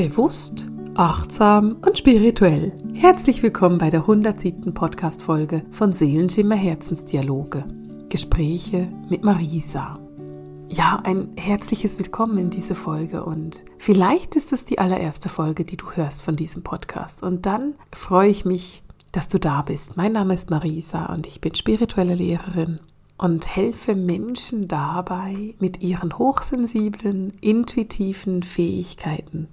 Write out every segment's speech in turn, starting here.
Bewusst, achtsam und spirituell. Herzlich willkommen bei der 107. Podcast-Folge von Seelenschimmer Herzensdialoge. Gespräche mit Marisa. Ja, ein herzliches Willkommen in diese Folge und vielleicht ist es die allererste Folge, die du hörst von diesem Podcast. Und dann freue ich mich, dass du da bist. Mein Name ist Marisa und ich bin spirituelle Lehrerin und helfe Menschen dabei, mit ihren hochsensiblen, intuitiven Fähigkeiten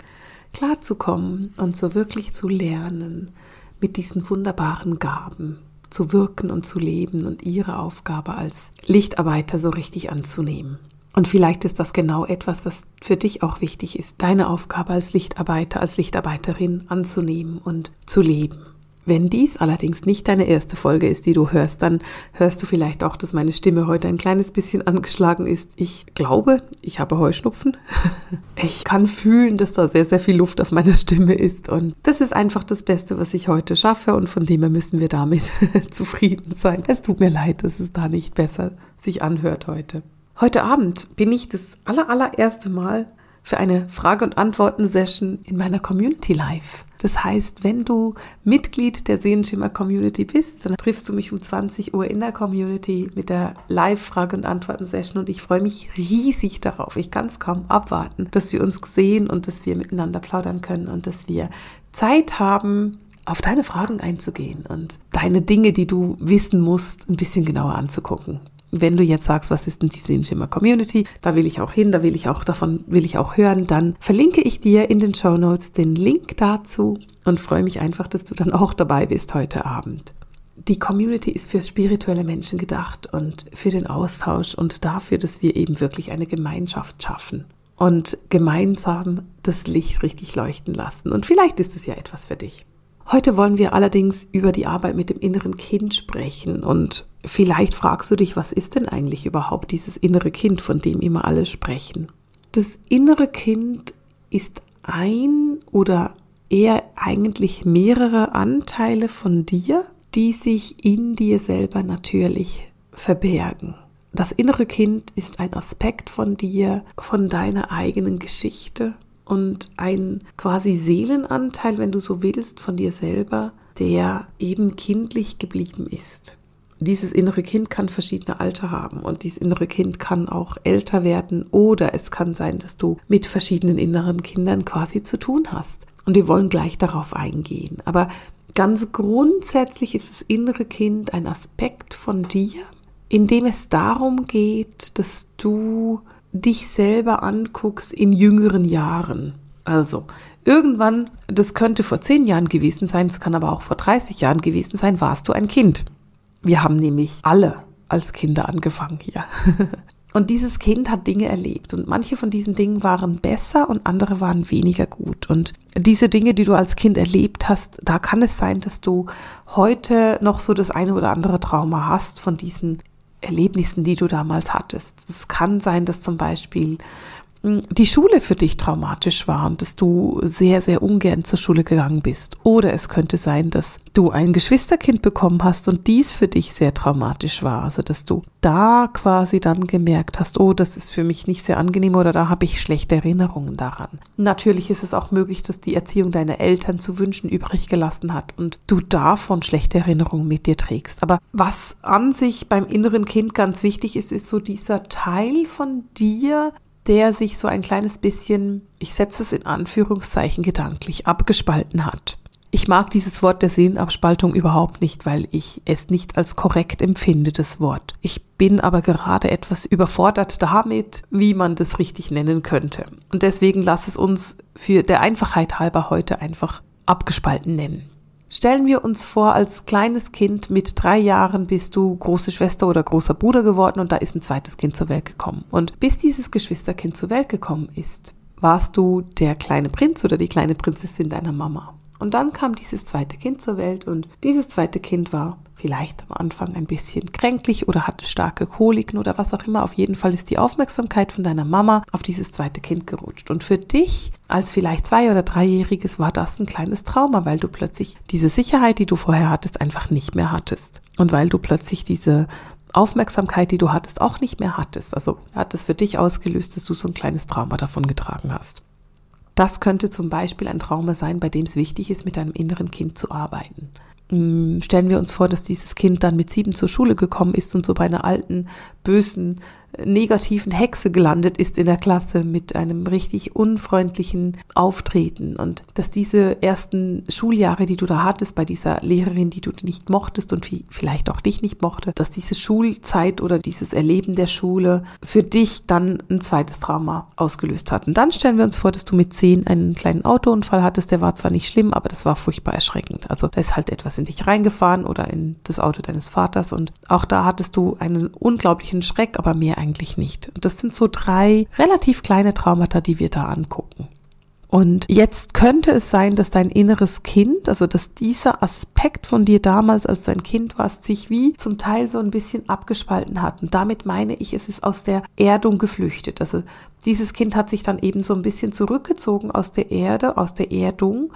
klarzukommen und so wirklich zu lernen, mit diesen wunderbaren Gaben zu wirken und zu leben und ihre Aufgabe als Lichtarbeiter so richtig anzunehmen. Und vielleicht ist das genau etwas, was für dich auch wichtig ist, deine Aufgabe als Lichtarbeiter, als Lichtarbeiterin anzunehmen und zu leben. Wenn dies allerdings nicht deine erste Folge ist, die du hörst, dann hörst du vielleicht auch, dass meine Stimme heute ein kleines bisschen angeschlagen ist. Ich glaube, ich habe Heuschnupfen. Ich kann fühlen, dass da sehr, sehr viel Luft auf meiner Stimme ist. Und das ist einfach das Beste, was ich heute schaffe. Und von dem her müssen wir damit zufrieden sein. Es tut mir leid, dass es da nicht besser sich anhört heute. Heute Abend bin ich das aller, allererste Mal für eine Frage- und Antworten-Session in meiner Community Live. Das heißt, wenn du Mitglied der Sehenschimmer Community bist, dann triffst du mich um 20 Uhr in der Community mit der Live-Frage- und Antworten-Session und ich freue mich riesig darauf. Ich kann es kaum abwarten, dass wir uns sehen und dass wir miteinander plaudern können und dass wir Zeit haben, auf deine Fragen einzugehen und deine Dinge, die du wissen musst, ein bisschen genauer anzugucken wenn du jetzt sagst, was ist denn die Sehenschimmer Community, da will ich auch hin, da will ich auch davon, will ich auch hören, dann verlinke ich dir in den Show Notes den Link dazu und freue mich einfach, dass du dann auch dabei bist heute Abend. Die Community ist für spirituelle Menschen gedacht und für den Austausch und dafür, dass wir eben wirklich eine Gemeinschaft schaffen und gemeinsam das Licht richtig leuchten lassen. Und vielleicht ist es ja etwas für dich. Heute wollen wir allerdings über die Arbeit mit dem inneren Kind sprechen und vielleicht fragst du dich, was ist denn eigentlich überhaupt dieses innere Kind, von dem immer alle sprechen? Das innere Kind ist ein oder eher eigentlich mehrere Anteile von dir, die sich in dir selber natürlich verbergen. Das innere Kind ist ein Aspekt von dir, von deiner eigenen Geschichte, und ein quasi Seelenanteil, wenn du so willst, von dir selber, der eben kindlich geblieben ist. Dieses innere Kind kann verschiedene Alter haben und dieses innere Kind kann auch älter werden oder es kann sein, dass du mit verschiedenen inneren Kindern quasi zu tun hast. Und wir wollen gleich darauf eingehen. Aber ganz grundsätzlich ist das innere Kind ein Aspekt von dir, in dem es darum geht, dass du dich selber anguckst in jüngeren Jahren. Also, irgendwann, das könnte vor zehn Jahren gewesen sein, es kann aber auch vor 30 Jahren gewesen sein, warst du ein Kind. Wir haben nämlich alle als Kinder angefangen hier. Und dieses Kind hat Dinge erlebt und manche von diesen Dingen waren besser und andere waren weniger gut. Und diese Dinge, die du als Kind erlebt hast, da kann es sein, dass du heute noch so das eine oder andere Trauma hast von diesen Erlebnissen, die du damals hattest. Es kann sein, dass zum Beispiel die Schule für dich traumatisch war und dass du sehr, sehr ungern zur Schule gegangen bist. Oder es könnte sein, dass du ein Geschwisterkind bekommen hast und dies für dich sehr traumatisch war. Also dass du da quasi dann gemerkt hast, oh, das ist für mich nicht sehr angenehm oder da habe ich schlechte Erinnerungen daran. Natürlich ist es auch möglich, dass die Erziehung deiner Eltern zu wünschen übrig gelassen hat und du davon schlechte Erinnerungen mit dir trägst. Aber was an sich beim inneren Kind ganz wichtig ist, ist so dieser Teil von dir, der sich so ein kleines bisschen, ich setze es in Anführungszeichen gedanklich, abgespalten hat. Ich mag dieses Wort der Seelenabspaltung überhaupt nicht, weil ich es nicht als korrekt empfinde, das Wort. Ich bin aber gerade etwas überfordert damit, wie man das richtig nennen könnte. Und deswegen lass es uns für der Einfachheit halber heute einfach abgespalten nennen. Stellen wir uns vor, als kleines Kind mit drei Jahren bist du große Schwester oder großer Bruder geworden und da ist ein zweites Kind zur Welt gekommen. Und bis dieses Geschwisterkind zur Welt gekommen ist, warst du der kleine Prinz oder die kleine Prinzessin deiner Mama. Und dann kam dieses zweite Kind zur Welt und dieses zweite Kind war vielleicht am Anfang ein bisschen kränklich oder hatte starke Koliken oder was auch immer. Auf jeden Fall ist die Aufmerksamkeit von deiner Mama auf dieses zweite Kind gerutscht. Und für dich als vielleicht zwei- oder dreijähriges war das ein kleines Trauma, weil du plötzlich diese Sicherheit, die du vorher hattest, einfach nicht mehr hattest. Und weil du plötzlich diese Aufmerksamkeit, die du hattest, auch nicht mehr hattest. Also hat es für dich ausgelöst, dass du so ein kleines Trauma davon getragen hast. Das könnte zum Beispiel ein Trauma sein, bei dem es wichtig ist, mit deinem inneren Kind zu arbeiten. Hm, stellen wir uns vor, dass dieses Kind dann mit sieben zur Schule gekommen ist und so bei einer alten, bösen negativen Hexe gelandet ist in der Klasse mit einem richtig unfreundlichen Auftreten und dass diese ersten Schuljahre, die du da hattest bei dieser Lehrerin, die du nicht mochtest und vielleicht auch dich nicht mochte, dass diese Schulzeit oder dieses Erleben der Schule für dich dann ein zweites Trauma ausgelöst hat. Und dann stellen wir uns vor, dass du mit zehn einen kleinen Autounfall hattest, der war zwar nicht schlimm, aber das war furchtbar erschreckend. Also da ist halt etwas in dich reingefahren oder in das Auto deines Vaters und auch da hattest du einen unglaublichen Schreck, aber mehr eigentlich nicht. Und das sind so drei relativ kleine Traumata, die wir da angucken. Und jetzt könnte es sein, dass dein inneres Kind, also dass dieser Aspekt von dir damals, als du ein Kind warst, sich wie zum Teil so ein bisschen abgespalten hat. Und damit meine ich, es ist aus der Erdung geflüchtet. Also dieses Kind hat sich dann eben so ein bisschen zurückgezogen aus der Erde, aus der Erdung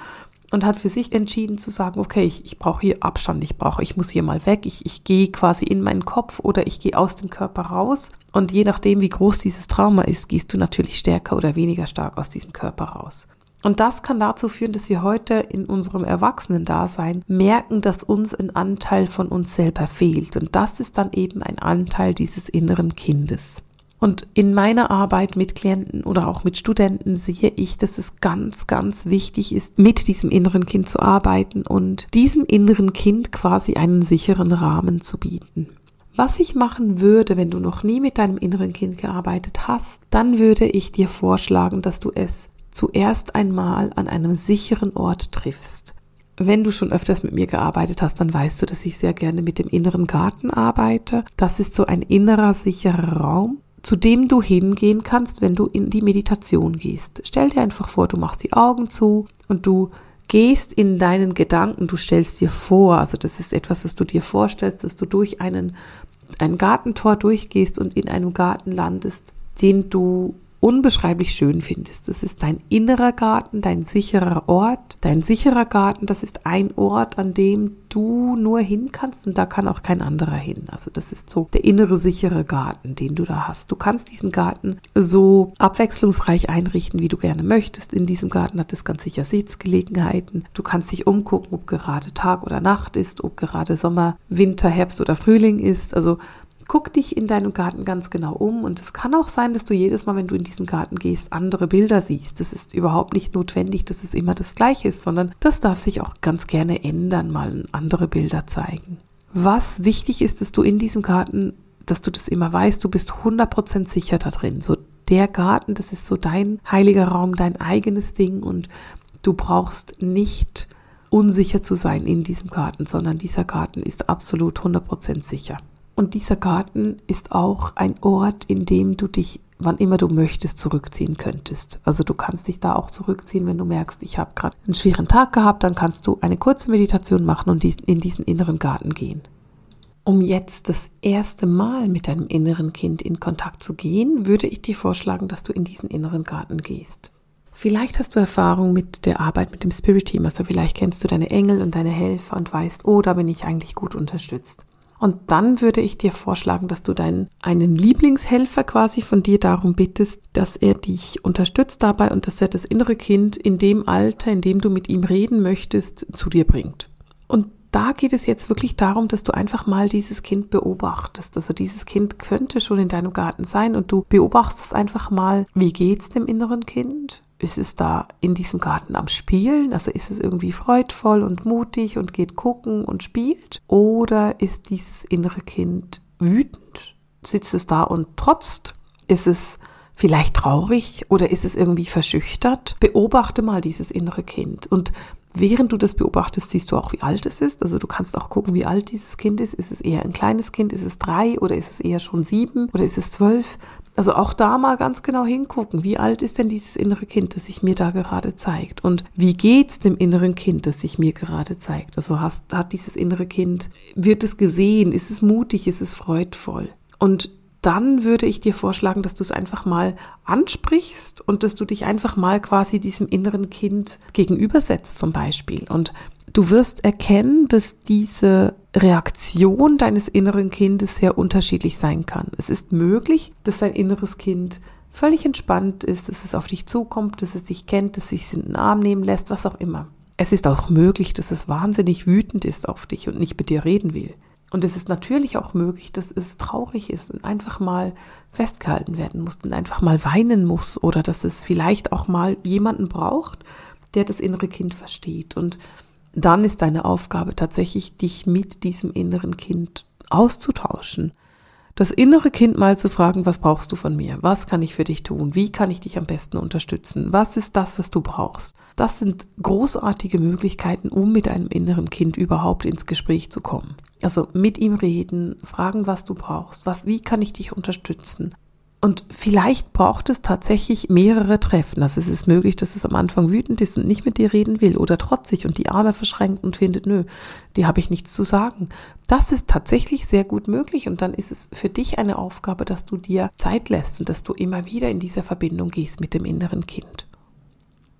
und hat für sich entschieden zu sagen, okay, ich, ich brauche hier Abstand, ich brauche, ich muss hier mal weg, ich, ich gehe quasi in meinen Kopf oder ich gehe aus dem Körper raus. Und je nachdem, wie groß dieses Trauma ist, gehst du natürlich stärker oder weniger stark aus diesem Körper raus. Und das kann dazu führen, dass wir heute in unserem Erwachsenen-Dasein merken, dass uns ein Anteil von uns selber fehlt. Und das ist dann eben ein Anteil dieses inneren Kindes. Und in meiner Arbeit mit Klienten oder auch mit Studenten sehe ich, dass es ganz, ganz wichtig ist, mit diesem inneren Kind zu arbeiten und diesem inneren Kind quasi einen sicheren Rahmen zu bieten. Was ich machen würde, wenn du noch nie mit deinem inneren Kind gearbeitet hast, dann würde ich dir vorschlagen, dass du es zuerst einmal an einem sicheren Ort triffst. Wenn du schon öfters mit mir gearbeitet hast, dann weißt du, dass ich sehr gerne mit dem inneren Garten arbeite. Das ist so ein innerer sicherer Raum, zu dem du hingehen kannst, wenn du in die Meditation gehst. Stell dir einfach vor, du machst die Augen zu und du gehst in deinen Gedanken, du stellst dir vor, also das ist etwas, was du dir vorstellst, dass du durch einen, ein Gartentor durchgehst und in einem Garten landest, den du unbeschreiblich schön findest. Das ist dein innerer Garten, dein sicherer Ort. Dein sicherer Garten, das ist ein Ort, an dem du nur hin kannst und da kann auch kein anderer hin. Also das ist so der innere sichere Garten, den du da hast. Du kannst diesen Garten so abwechslungsreich einrichten, wie du gerne möchtest. In diesem Garten hat es ganz sicher Sitzgelegenheiten. Du kannst dich umgucken, ob gerade Tag oder Nacht ist, ob gerade Sommer, Winter, Herbst oder Frühling ist. Also Guck dich in deinem Garten ganz genau um und es kann auch sein, dass du jedes Mal, wenn du in diesen Garten gehst, andere Bilder siehst. Das ist überhaupt nicht notwendig, dass es immer das gleiche ist, sondern das darf sich auch ganz gerne ändern, mal andere Bilder zeigen. Was wichtig ist, dass du in diesem Garten, dass du das immer weißt, du bist 100% sicher da drin. So der Garten, das ist so dein heiliger Raum, dein eigenes Ding und du brauchst nicht unsicher zu sein in diesem Garten, sondern dieser Garten ist absolut 100% sicher. Und dieser Garten ist auch ein Ort, in dem du dich, wann immer du möchtest, zurückziehen könntest. Also du kannst dich da auch zurückziehen, wenn du merkst, ich habe gerade einen schweren Tag gehabt, dann kannst du eine kurze Meditation machen und in diesen inneren Garten gehen. Um jetzt das erste Mal mit deinem inneren Kind in Kontakt zu gehen, würde ich dir vorschlagen, dass du in diesen inneren Garten gehst. Vielleicht hast du Erfahrung mit der Arbeit mit dem Spirit Team, also vielleicht kennst du deine Engel und deine Helfer und weißt, oh, da bin ich eigentlich gut unterstützt. Und dann würde ich dir vorschlagen, dass du deinen einen Lieblingshelfer quasi von dir darum bittest, dass er dich unterstützt dabei und dass er das innere Kind in dem Alter, in dem du mit ihm reden möchtest, zu dir bringt. Und da geht es jetzt wirklich darum, dass du einfach mal dieses Kind beobachtest. Also dieses Kind könnte schon in deinem Garten sein und du beobachtest einfach mal, wie geht's dem inneren Kind? Ist es da in diesem Garten am Spielen? Also ist es irgendwie freudvoll und mutig und geht gucken und spielt? Oder ist dieses innere Kind wütend? Sitzt es da und trotzt? Ist es vielleicht traurig oder ist es irgendwie verschüchtert? Beobachte mal dieses innere Kind und Während du das beobachtest, siehst du auch, wie alt es ist. Also du kannst auch gucken, wie alt dieses Kind ist. Ist es eher ein kleines Kind? Ist es drei oder ist es eher schon sieben oder ist es zwölf? Also auch da mal ganz genau hingucken, wie alt ist denn dieses innere Kind, das sich mir da gerade zeigt? Und wie geht's dem inneren Kind, das sich mir gerade zeigt? Also hast, hat dieses innere Kind, wird es gesehen? Ist es mutig? Ist es freudvoll? Und dann würde ich dir vorschlagen, dass du es einfach mal ansprichst und dass du dich einfach mal quasi diesem inneren Kind gegenübersetzt zum Beispiel. Und du wirst erkennen, dass diese Reaktion deines inneren Kindes sehr unterschiedlich sein kann. Es ist möglich, dass dein inneres Kind völlig entspannt ist, dass es auf dich zukommt, dass es dich kennt, dass es sich in den Arm nehmen lässt, was auch immer. Es ist auch möglich, dass es wahnsinnig wütend ist auf dich und nicht mit dir reden will. Und es ist natürlich auch möglich, dass es traurig ist und einfach mal festgehalten werden muss und einfach mal weinen muss oder dass es vielleicht auch mal jemanden braucht, der das innere Kind versteht. Und dann ist deine Aufgabe tatsächlich, dich mit diesem inneren Kind auszutauschen. Das innere Kind mal zu fragen, was brauchst du von mir? Was kann ich für dich tun? Wie kann ich dich am besten unterstützen? Was ist das, was du brauchst? Das sind großartige Möglichkeiten, um mit einem inneren Kind überhaupt ins Gespräch zu kommen. Also mit ihm reden, fragen, was du brauchst, was, wie kann ich dich unterstützen? Und vielleicht braucht es tatsächlich mehrere Treffen. Also es ist möglich, dass es am Anfang wütend ist und nicht mit dir reden will oder trotzig und die Arme verschränkt und findet, nö, die habe ich nichts zu sagen. Das ist tatsächlich sehr gut möglich und dann ist es für dich eine Aufgabe, dass du dir Zeit lässt und dass du immer wieder in diese Verbindung gehst mit dem inneren Kind.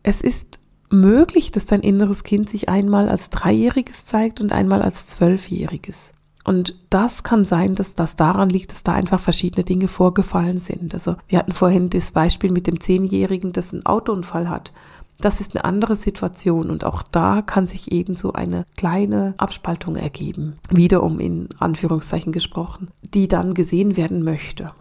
Es ist möglich, dass dein inneres Kind sich einmal als Dreijähriges zeigt und einmal als Zwölfjähriges. Und das kann sein, dass das daran liegt, dass da einfach verschiedene Dinge vorgefallen sind. Also wir hatten vorhin das Beispiel mit dem Zehnjährigen, das einen Autounfall hat. Das ist eine andere Situation und auch da kann sich eben so eine kleine Abspaltung ergeben, wiederum in Anführungszeichen gesprochen, die dann gesehen werden möchte.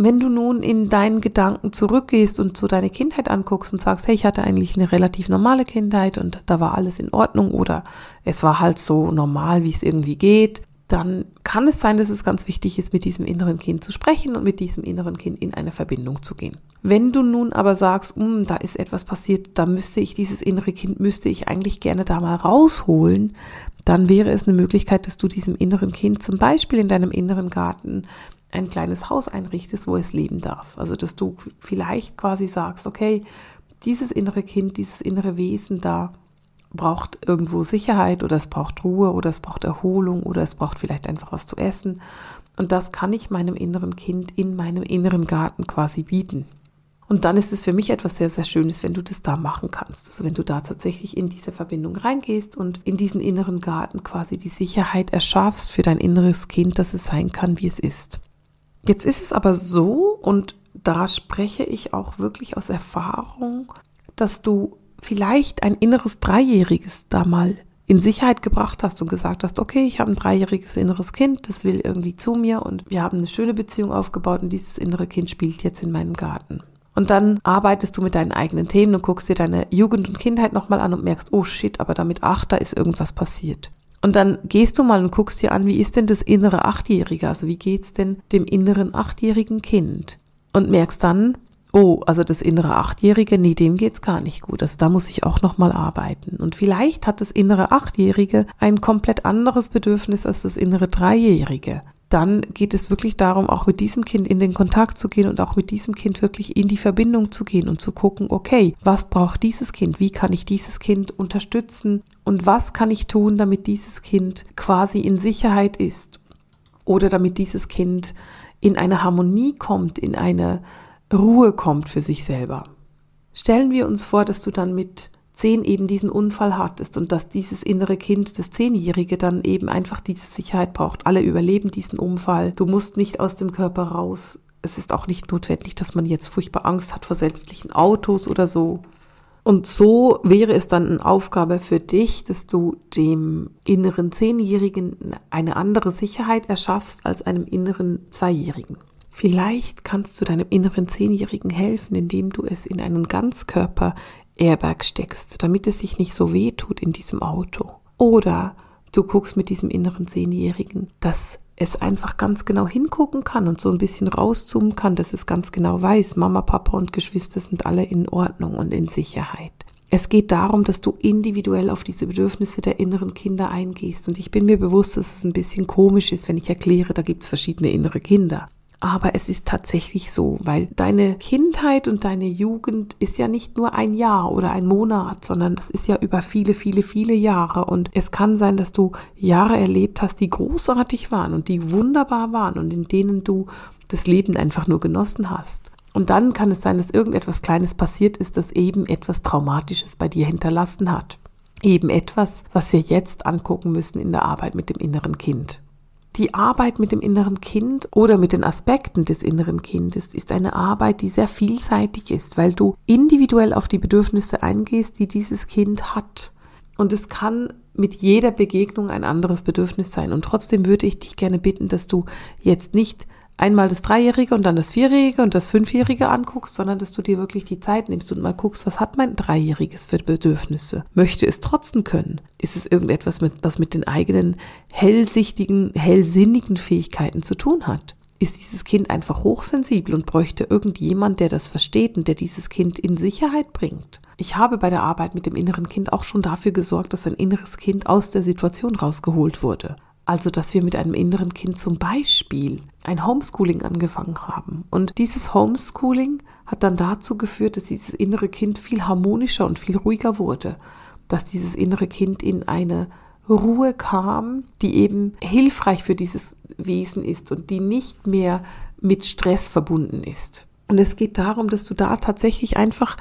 Wenn du nun in deinen Gedanken zurückgehst und so deine Kindheit anguckst und sagst, hey, ich hatte eigentlich eine relativ normale Kindheit und da war alles in Ordnung oder es war halt so normal, wie es irgendwie geht, dann kann es sein, dass es ganz wichtig ist, mit diesem inneren Kind zu sprechen und mit diesem inneren Kind in eine Verbindung zu gehen. Wenn du nun aber sagst, hm, da ist etwas passiert, da müsste ich dieses innere Kind, müsste ich eigentlich gerne da mal rausholen, dann wäre es eine Möglichkeit, dass du diesem inneren Kind zum Beispiel in deinem inneren Garten ein kleines Haus einrichtest, wo es leben darf. Also, dass du vielleicht quasi sagst, okay, dieses innere Kind, dieses innere Wesen da, braucht irgendwo Sicherheit oder es braucht Ruhe oder es braucht Erholung oder es braucht vielleicht einfach was zu essen. Und das kann ich meinem inneren Kind in meinem inneren Garten quasi bieten. Und dann ist es für mich etwas sehr, sehr Schönes, wenn du das da machen kannst. Also wenn du da tatsächlich in diese Verbindung reingehst und in diesen inneren Garten quasi die Sicherheit erschaffst für dein inneres Kind, dass es sein kann, wie es ist. Jetzt ist es aber so, und da spreche ich auch wirklich aus Erfahrung, dass du vielleicht ein inneres Dreijähriges da mal in Sicherheit gebracht hast und gesagt hast, okay, ich habe ein dreijähriges inneres Kind, das will irgendwie zu mir und wir haben eine schöne Beziehung aufgebaut und dieses innere Kind spielt jetzt in meinem Garten. Und dann arbeitest du mit deinen eigenen Themen und guckst dir deine Jugend und Kindheit nochmal an und merkst, oh shit, aber damit acht, da ist irgendwas passiert. Und dann gehst du mal und guckst dir an, wie ist denn das innere Achtjährige? Also wie geht's denn dem inneren achtjährigen Kind? Und merkst dann, oh, also das innere Achtjährige, nee, dem geht's gar nicht gut. Also da muss ich auch nochmal arbeiten. Und vielleicht hat das innere Achtjährige ein komplett anderes Bedürfnis als das innere Dreijährige. Dann geht es wirklich darum, auch mit diesem Kind in den Kontakt zu gehen und auch mit diesem Kind wirklich in die Verbindung zu gehen und zu gucken, okay, was braucht dieses Kind? Wie kann ich dieses Kind unterstützen? Und was kann ich tun, damit dieses Kind quasi in Sicherheit ist? Oder damit dieses Kind in eine Harmonie kommt, in eine Ruhe kommt für sich selber. Stellen wir uns vor, dass du dann mit zehn eben diesen Unfall hattest und dass dieses innere Kind, das Zehnjährige, dann eben einfach diese Sicherheit braucht. Alle überleben diesen Unfall. Du musst nicht aus dem Körper raus. Es ist auch nicht notwendig, dass man jetzt furchtbar Angst hat vor sämtlichen Autos oder so. Und so wäre es dann eine Aufgabe für dich, dass du dem inneren Zehnjährigen eine andere Sicherheit erschaffst als einem inneren Zweijährigen. Vielleicht kannst du deinem inneren Zehnjährigen helfen, indem du es in einen Ganzkörper-Airbag steckst, damit es sich nicht so weh tut in diesem Auto. Oder du guckst mit diesem inneren Zehnjährigen, dass es einfach ganz genau hingucken kann und so ein bisschen rauszoomen kann, dass es ganz genau weiß, Mama, Papa und Geschwister sind alle in Ordnung und in Sicherheit. Es geht darum, dass du individuell auf diese Bedürfnisse der inneren Kinder eingehst. Und ich bin mir bewusst, dass es ein bisschen komisch ist, wenn ich erkläre, da gibt es verschiedene innere Kinder. Aber es ist tatsächlich so, weil deine Kindheit und deine Jugend ist ja nicht nur ein Jahr oder ein Monat, sondern das ist ja über viele, viele, viele Jahre. Und es kann sein, dass du Jahre erlebt hast, die großartig waren und die wunderbar waren und in denen du das Leben einfach nur genossen hast. Und dann kann es sein, dass irgendetwas Kleines passiert ist, das eben etwas Traumatisches bei dir hinterlassen hat. Eben etwas, was wir jetzt angucken müssen in der Arbeit mit dem inneren Kind. Die Arbeit mit dem inneren Kind oder mit den Aspekten des inneren Kindes ist eine Arbeit, die sehr vielseitig ist, weil du individuell auf die Bedürfnisse eingehst, die dieses Kind hat. Und es kann mit jeder Begegnung ein anderes Bedürfnis sein. Und trotzdem würde ich dich gerne bitten, dass du jetzt nicht einmal das Dreijährige und dann das Vierjährige und das Fünfjährige anguckst, sondern dass du dir wirklich die Zeit nimmst und mal guckst, was hat mein Dreijähriges für Bedürfnisse? Möchte es trotzen können? Ist es irgendetwas, mit, was mit den eigenen hellsichtigen, hellsinnigen Fähigkeiten zu tun hat? Ist dieses Kind einfach hochsensibel und bräuchte irgendjemand, der das versteht und der dieses Kind in Sicherheit bringt? Ich habe bei der Arbeit mit dem inneren Kind auch schon dafür gesorgt, dass ein inneres Kind aus der Situation rausgeholt wurde. Also, dass wir mit einem inneren Kind zum Beispiel ein Homeschooling angefangen haben. Und dieses Homeschooling hat dann dazu geführt, dass dieses innere Kind viel harmonischer und viel ruhiger wurde. Dass dieses innere Kind in eine Ruhe kam, die eben hilfreich für dieses Wesen ist und die nicht mehr mit Stress verbunden ist. Und es geht darum, dass du da tatsächlich einfach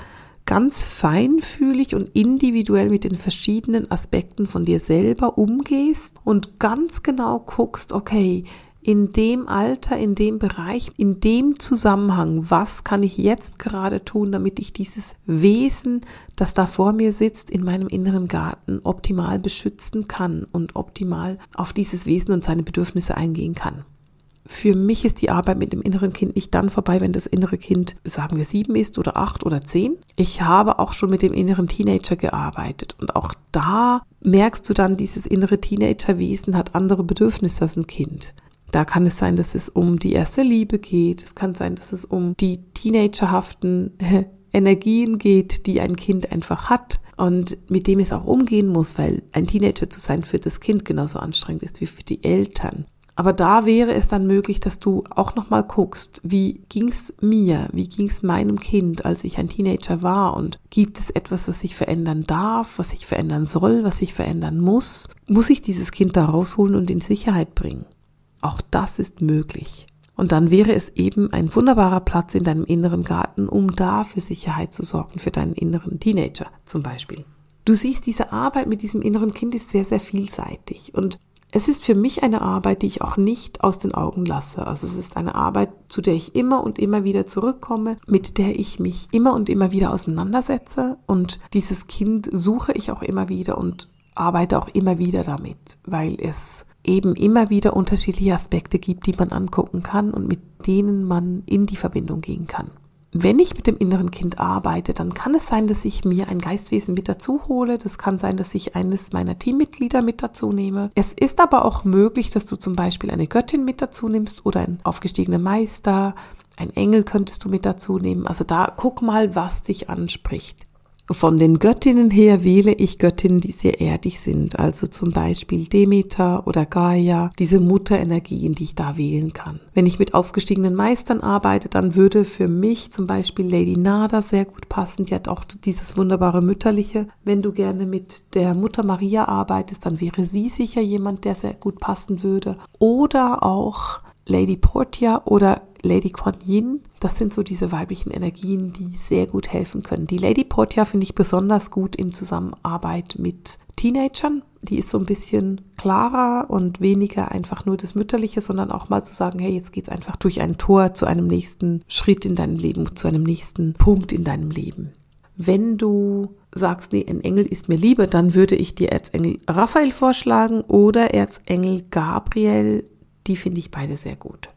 ganz feinfühlig und individuell mit den verschiedenen Aspekten von dir selber umgehst und ganz genau guckst, okay, in dem Alter, in dem Bereich, in dem Zusammenhang, was kann ich jetzt gerade tun, damit ich dieses Wesen, das da vor mir sitzt, in meinem inneren Garten optimal beschützen kann und optimal auf dieses Wesen und seine Bedürfnisse eingehen kann für mich ist die Arbeit mit dem inneren Kind nicht dann vorbei, wenn das innere Kind, sagen wir, sieben ist oder acht oder zehn. Ich habe auch schon mit dem inneren Teenager gearbeitet und auch da merkst du dann, dieses innere Teenagerwesen hat andere Bedürfnisse als ein Kind. Da kann es sein, dass es um die erste Liebe geht. Es kann sein, dass es um die teenagerhaften Energien geht, die ein Kind einfach hat und mit dem es auch umgehen muss, weil ein Teenager zu sein für das Kind genauso anstrengend ist wie für die Eltern. Aber da wäre es dann möglich, dass du auch nochmal guckst, wie ging's mir, wie ging's meinem Kind, als ich ein Teenager war und gibt es etwas, was sich verändern darf, was sich verändern soll, was sich verändern muss? Muss ich dieses Kind da rausholen und in Sicherheit bringen? Auch das ist möglich. Und dann wäre es eben ein wunderbarer Platz in deinem inneren Garten, um da für Sicherheit zu sorgen, für deinen inneren Teenager zum Beispiel. Du siehst, diese Arbeit mit diesem inneren Kind ist sehr, sehr vielseitig. Und es ist für mich eine Arbeit, die ich auch nicht aus den Augen lasse. Also es ist eine Arbeit, zu der ich immer und immer wieder zurückkomme, mit der ich mich immer und immer wieder auseinandersetze. Und dieses Kind suche ich auch immer wieder und arbeite auch immer wieder damit, weil es eben immer wieder unterschiedliche Aspekte gibt, die man angucken kann und mit denen man in die Verbindung gehen kann wenn ich mit dem inneren Kind arbeite, dann kann es sein, dass ich mir ein Geistwesen mit dazu hole. Das kann sein, dass ich eines meiner Teammitglieder mit dazu nehme. Es ist aber auch möglich, dass du zum Beispiel eine Göttin mit dazu nimmst oder einen aufgestiegenen Meister. Ein Engel könntest du mit dazu nehmen. Also da guck mal, was dich anspricht. Von den Göttinnen her wähle ich Göttinnen, die sehr erdig sind, also zum Beispiel Demeter oder Gaia, diese Mutterenergien, die ich da wählen kann. Wenn ich mit aufgestiegenen Meistern arbeite, dann würde für mich zum Beispiel Lady Nada sehr gut passen. Die hat auch dieses wunderbare Mütterliche. Wenn du gerne mit der Mutter Maria arbeitest, dann wäre sie sicher jemand, der sehr gut passen würde. Oder auch Lady Portia oder Lady Kuan Yin. Das sind so diese weiblichen Energien, die sehr gut helfen können. Die Lady Portia finde ich besonders gut in Zusammenarbeit mit Teenagern. Die ist so ein bisschen klarer und weniger einfach nur das Mütterliche, sondern auch mal zu sagen, hey, jetzt geht's einfach durch ein Tor zu einem nächsten Schritt in deinem Leben, zu einem nächsten Punkt in deinem Leben. Wenn du sagst, nee, ein Engel ist mir lieber, dann würde ich dir Erzengel Raphael vorschlagen oder Erzengel Gabriel. Die finde ich beide sehr gut.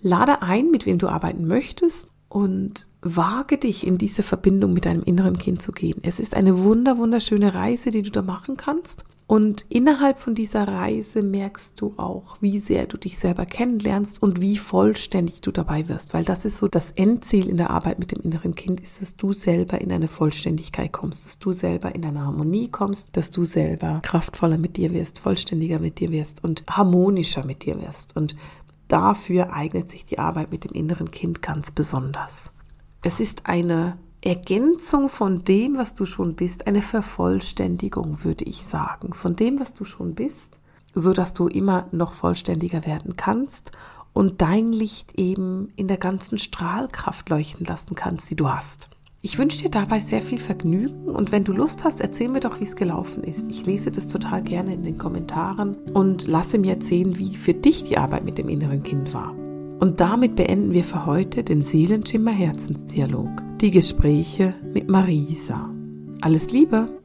Lade ein, mit wem du arbeiten möchtest und wage dich in diese Verbindung mit deinem inneren Kind zu gehen. Es ist eine wunder, wunderschöne Reise, die du da machen kannst. Und innerhalb von dieser Reise merkst du auch, wie sehr du dich selber kennenlernst und wie vollständig du dabei wirst. Weil das ist so das Endziel in der Arbeit mit dem inneren Kind, ist, dass du selber in eine Vollständigkeit kommst, dass du selber in eine Harmonie kommst, dass du selber kraftvoller mit dir wirst, vollständiger mit dir wirst und harmonischer mit dir wirst. Und dafür eignet sich die Arbeit mit dem inneren Kind ganz besonders. Es ist eine Ergänzung von dem, was du schon bist, eine Vervollständigung, würde ich sagen, von dem, was du schon bist, so dass du immer noch vollständiger werden kannst und dein Licht eben in der ganzen Strahlkraft leuchten lassen kannst, die du hast. Ich wünsche dir dabei sehr viel Vergnügen und wenn du Lust hast, erzähl mir doch, wie es gelaufen ist. Ich lese das total gerne in den Kommentaren und lasse mir erzählen, wie für dich die Arbeit mit dem inneren Kind war. Und damit beenden wir für heute den Seelenschimmer Herzensdialog, die Gespräche mit Marisa. Alles Liebe!